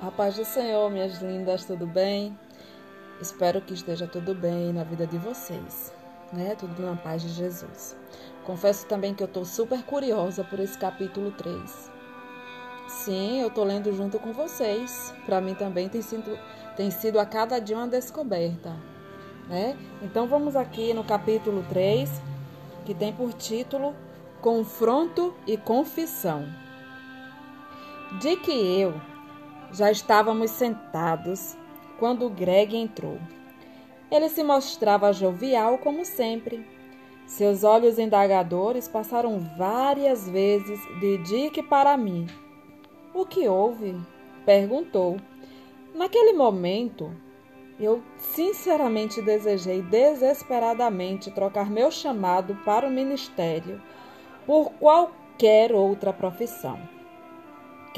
A paz do Senhor, minhas lindas, tudo bem? Espero que esteja tudo bem na vida de vocês, né? Tudo na paz de Jesus. Confesso também que eu estou super curiosa por esse capítulo 3. Sim, eu estou lendo junto com vocês. Para mim também tem sido, tem sido a cada dia uma descoberta, né? Então vamos aqui no capítulo 3, que tem por título Confronto e Confissão. De que eu já estávamos sentados quando Greg entrou. Ele se mostrava jovial como sempre. Seus olhos indagadores passaram várias vezes de Dick para mim. O que houve? perguntou. Naquele momento, eu sinceramente desejei desesperadamente trocar meu chamado para o ministério por qualquer outra profissão.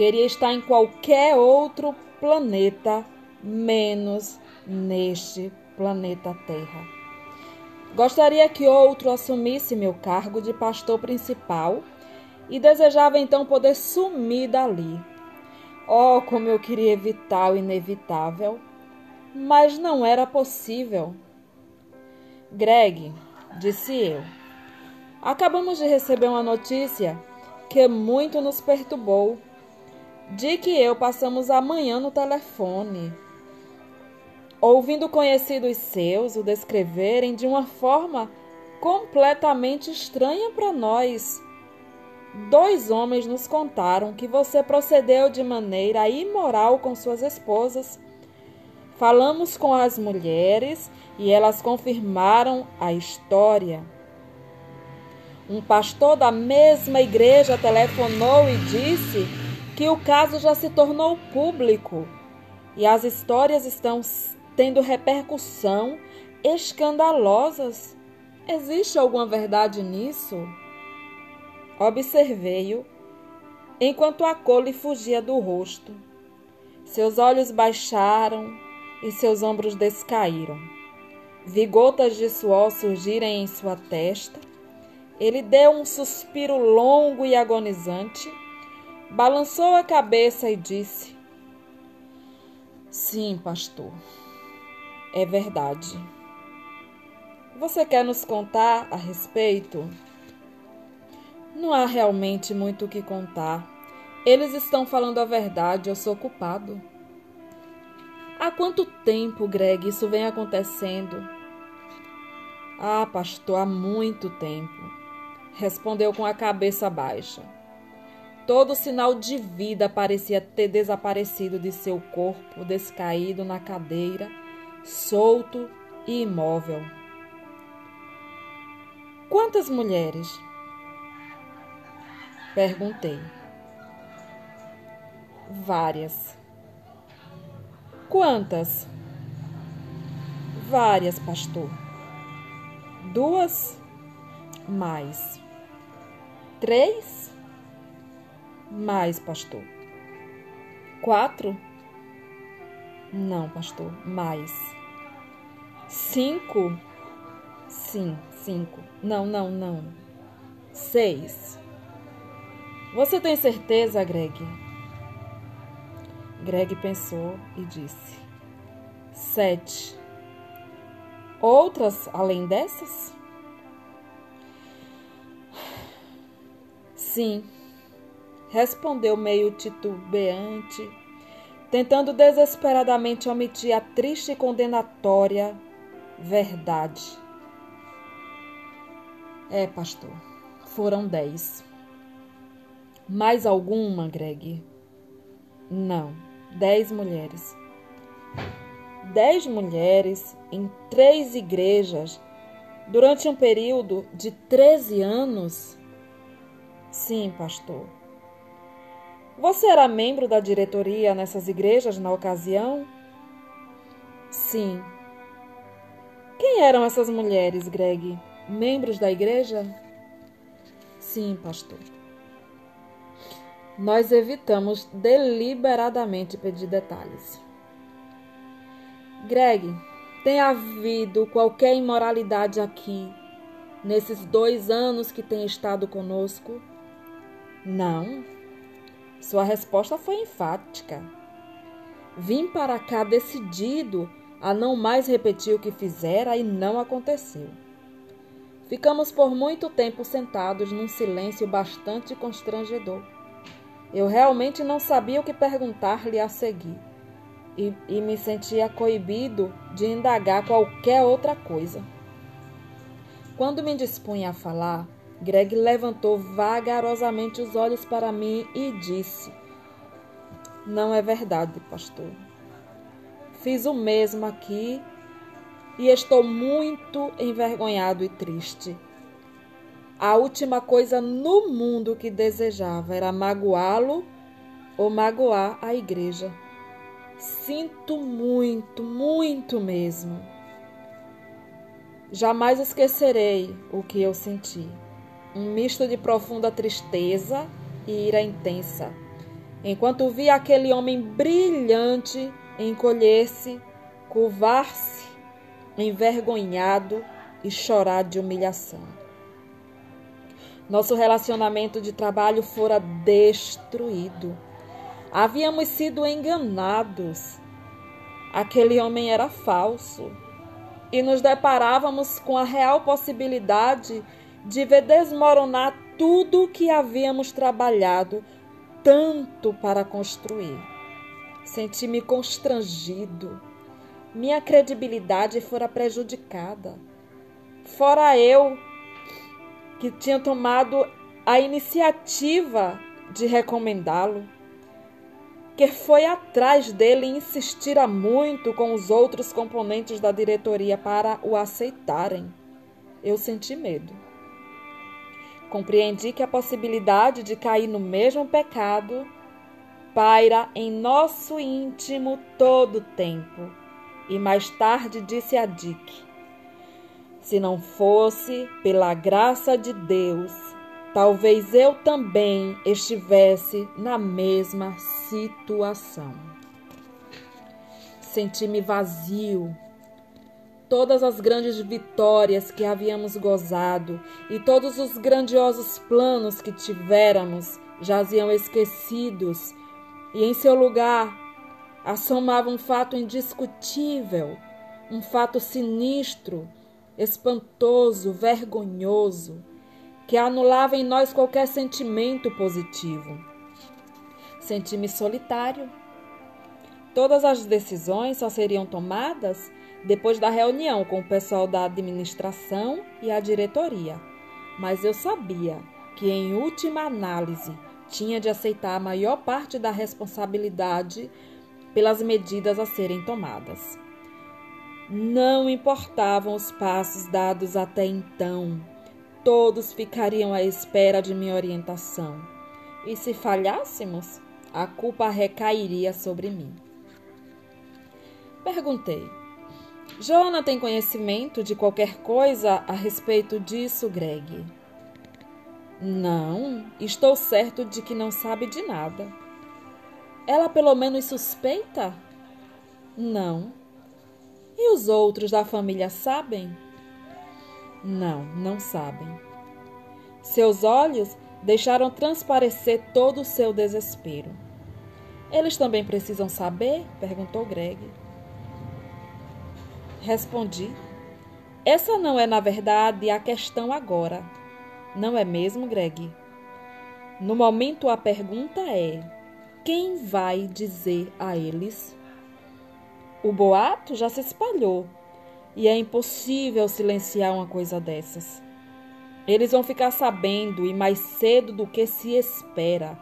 Queria estar em qualquer outro planeta, menos neste planeta Terra. Gostaria que outro assumisse meu cargo de pastor principal e desejava então poder sumir dali. Oh, como eu queria evitar o inevitável, mas não era possível. Greg, disse eu, acabamos de receber uma notícia que muito nos perturbou. Dick e eu passamos a manhã no telefone, ouvindo conhecidos seus o descreverem de uma forma completamente estranha para nós. Dois homens nos contaram que você procedeu de maneira imoral com suas esposas. Falamos com as mulheres e elas confirmaram a história. Um pastor da mesma igreja telefonou e disse que o caso já se tornou público e as histórias estão tendo repercussão escandalosas. Existe alguma verdade nisso? Observei-o enquanto a cor lhe fugia do rosto. Seus olhos baixaram e seus ombros descaíram. Vi gotas de suor surgirem em sua testa. Ele deu um suspiro longo e agonizante balançou a cabeça e disse: Sim, pastor, é verdade. Você quer nos contar a respeito? Não há realmente muito o que contar. Eles estão falando a verdade, eu sou culpado. Há quanto tempo, Greg, isso vem acontecendo? Ah, pastor, há muito tempo, respondeu com a cabeça baixa. Todo sinal de vida parecia ter desaparecido de seu corpo descaído na cadeira, solto e imóvel. Quantas mulheres? Perguntei. Várias. Quantas? Várias, pastor. Duas? Mais. Três? Mais, pastor. Quatro? Não, pastor. Mais. Cinco? Sim, cinco. Não, não, não. Seis. Você tem certeza, Greg? Greg pensou e disse: Sete. Outras além dessas? Sim respondeu meio titubeante, tentando desesperadamente omitir a triste e condenatória verdade. É, pastor, foram dez. Mais alguma, Greg? Não, dez mulheres. Dez mulheres em três igrejas durante um período de treze anos? Sim, pastor. Você era membro da diretoria nessas igrejas na ocasião? Sim. Quem eram essas mulheres, Greg? Membros da igreja? Sim, pastor. Nós evitamos deliberadamente pedir detalhes. Greg, tem havido qualquer imoralidade aqui nesses dois anos que tem estado conosco? Não. Sua resposta foi enfática. Vim para cá decidido a não mais repetir o que fizera e não aconteceu. Ficamos por muito tempo sentados num silêncio bastante constrangedor. Eu realmente não sabia o que perguntar-lhe a seguir e, e me sentia coibido de indagar qualquer outra coisa. Quando me dispunha a falar, Greg levantou vagarosamente os olhos para mim e disse: Não é verdade, pastor. Fiz o mesmo aqui e estou muito envergonhado e triste. A última coisa no mundo que desejava era magoá-lo ou magoar a igreja. Sinto muito, muito mesmo. Jamais esquecerei o que eu senti. Um misto de profunda tristeza e ira intensa. Enquanto vi aquele homem brilhante encolher-se, curvar-se envergonhado e chorar de humilhação. Nosso relacionamento de trabalho fora destruído. Havíamos sido enganados. Aquele homem era falso. E nos deparávamos com a real possibilidade de ver desmoronar tudo o que havíamos trabalhado tanto para construir. Senti-me constrangido minha credibilidade fora prejudicada. Fora eu que tinha tomado a iniciativa de recomendá-lo, que foi atrás dele e insistira muito com os outros componentes da diretoria para o aceitarem. Eu senti medo. Compreendi que a possibilidade de cair no mesmo pecado paira em nosso íntimo todo o tempo e mais tarde disse a Dick: Se não fosse pela graça de Deus, talvez eu também estivesse na mesma situação. Senti-me vazio. Todas as grandes vitórias que havíamos gozado e todos os grandiosos planos que tivéramos jaziam esquecidos, e em seu lugar assomava um fato indiscutível, um fato sinistro, espantoso, vergonhoso, que anulava em nós qualquer sentimento positivo. Senti-me solitário. Todas as decisões só seriam tomadas depois da reunião com o pessoal da administração e a diretoria. Mas eu sabia que, em última análise, tinha de aceitar a maior parte da responsabilidade pelas medidas a serem tomadas. Não importavam os passos dados até então, todos ficariam à espera de minha orientação. E se falhássemos, a culpa recairia sobre mim. Perguntei: Joana tem conhecimento de qualquer coisa a respeito disso, Greg? Não, estou certo de que não sabe de nada. Ela pelo menos suspeita? Não. E os outros da família sabem? Não, não sabem. Seus olhos deixaram transparecer todo o seu desespero. Eles também precisam saber? perguntou Greg. Respondi: Essa não é, na verdade, a questão agora. Não é mesmo, Greg? No momento, a pergunta é: quem vai dizer a eles? O boato já se espalhou e é impossível silenciar uma coisa dessas. Eles vão ficar sabendo e mais cedo do que se espera.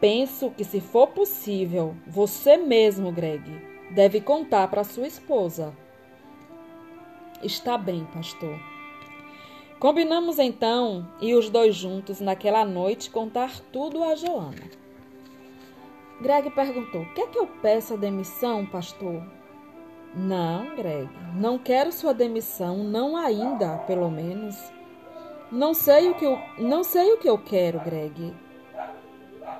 Penso que, se for possível, você mesmo, Greg, deve contar para sua esposa. Está bem, pastor. Combinamos então e os dois juntos naquela noite contar tudo a Joana. Greg perguntou: Quer que eu peça demissão, pastor? Não, Greg, não quero sua demissão, não ainda, pelo menos. Não sei o que eu, não sei o que eu quero, Greg.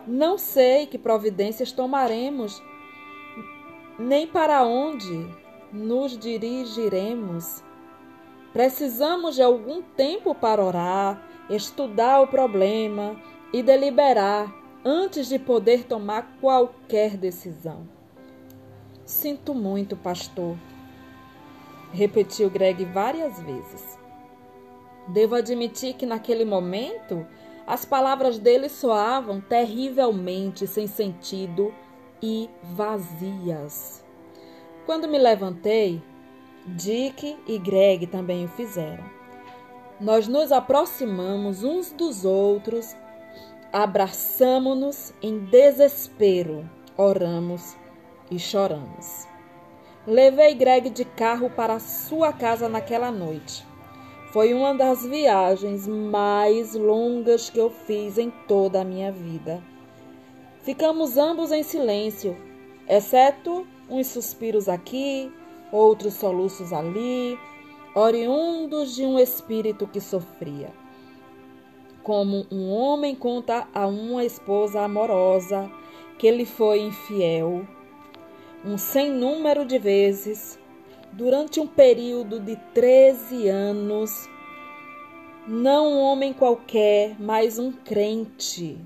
Não sei que providências tomaremos, nem para onde nos dirigiremos. Precisamos de algum tempo para orar, estudar o problema e deliberar antes de poder tomar qualquer decisão. Sinto muito, pastor, repetiu Greg várias vezes. Devo admitir que naquele momento as palavras dele soavam terrivelmente sem sentido e vazias. Quando me levantei, Dick e Greg também o fizeram. Nós nos aproximamos uns dos outros, abraçamo-nos em desespero, oramos e choramos. Levei Greg de carro para sua casa naquela noite. Foi uma das viagens mais longas que eu fiz em toda a minha vida. Ficamos ambos em silêncio, exceto uns suspiros aqui, outros soluços ali, oriundos de um espírito que sofria. Como um homem conta a uma esposa amorosa que lhe foi infiel um sem número de vezes, durante um período de 13 anos, não um homem qualquer, mas um crente,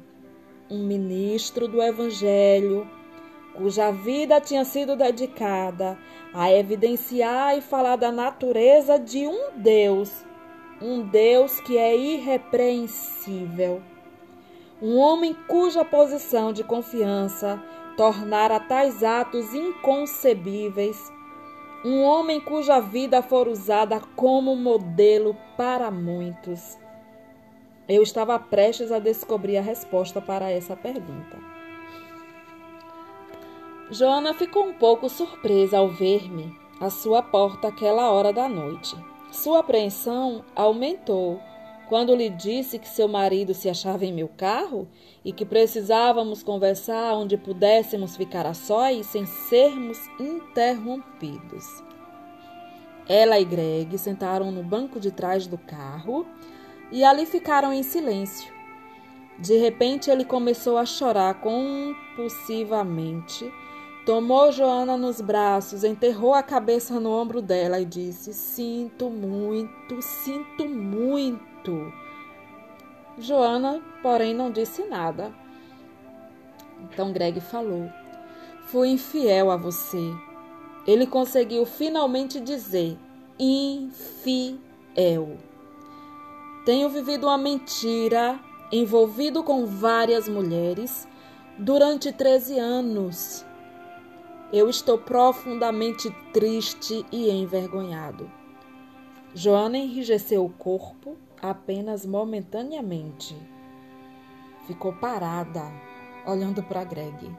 um ministro do Evangelho, cuja vida tinha sido dedicada a evidenciar e falar da natureza de um Deus, um Deus que é irrepreensível. Um homem cuja posição de confiança tornara tais atos inconcebíveis. Um homem cuja vida for usada como modelo para muitos. Eu estava prestes a descobrir a resposta para essa pergunta. Joana ficou um pouco surpresa ao ver-me à sua porta aquela hora da noite. Sua apreensão aumentou quando lhe disse que seu marido se achava em meu carro e que precisávamos conversar onde pudéssemos ficar a sós sem sermos interrompidos. Ela e Greg sentaram no banco de trás do carro e ali ficaram em silêncio. De repente ele começou a chorar compulsivamente. Tomou Joana nos braços, enterrou a cabeça no ombro dela e disse: Sinto muito, sinto muito. Joana, porém, não disse nada. Então Greg falou: Fui infiel a você. Ele conseguiu finalmente dizer: infiel. Tenho vivido uma mentira, envolvido com várias mulheres, durante 13 anos. Eu estou profundamente triste e envergonhado. Joana enrijeceu o corpo apenas momentaneamente. Ficou parada, olhando para Greg.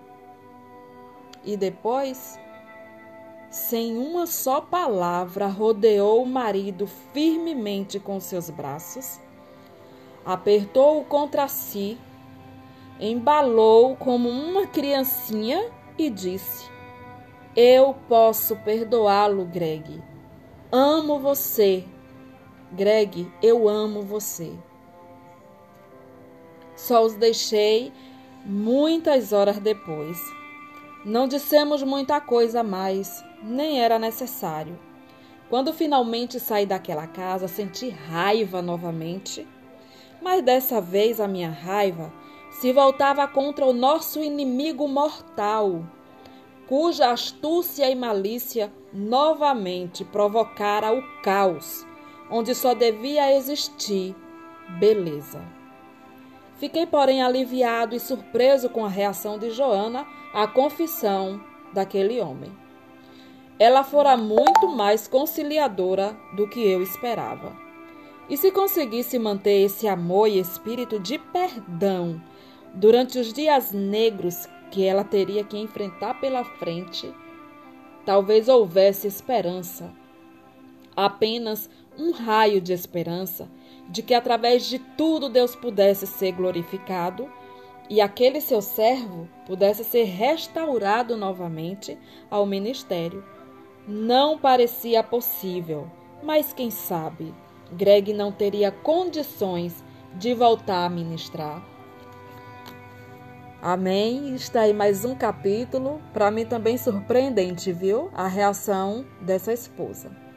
E depois, sem uma só palavra, rodeou o marido firmemente com seus braços, apertou-o contra si, embalou como uma criancinha e disse: Eu posso perdoá-lo, Greg. Amo você Greg, eu amo você. Só os deixei muitas horas depois. Não dissemos muita coisa mais, nem era necessário. Quando finalmente saí daquela casa, senti raiva novamente, mas dessa vez a minha raiva se voltava contra o nosso inimigo mortal, cuja astúcia e malícia novamente provocara o caos onde só devia existir beleza. Fiquei, porém, aliviado e surpreso com a reação de Joana à confissão daquele homem. Ela fora muito mais conciliadora do que eu esperava. E se conseguisse manter esse amor e espírito de perdão durante os dias negros que ela teria que enfrentar pela frente, talvez houvesse esperança. Apenas um raio de esperança de que através de tudo Deus pudesse ser glorificado e aquele seu servo pudesse ser restaurado novamente ao ministério. Não parecia possível, mas quem sabe Greg não teria condições de voltar a ministrar. Amém. Está aí mais um capítulo, para mim também surpreendente, viu? A reação dessa esposa.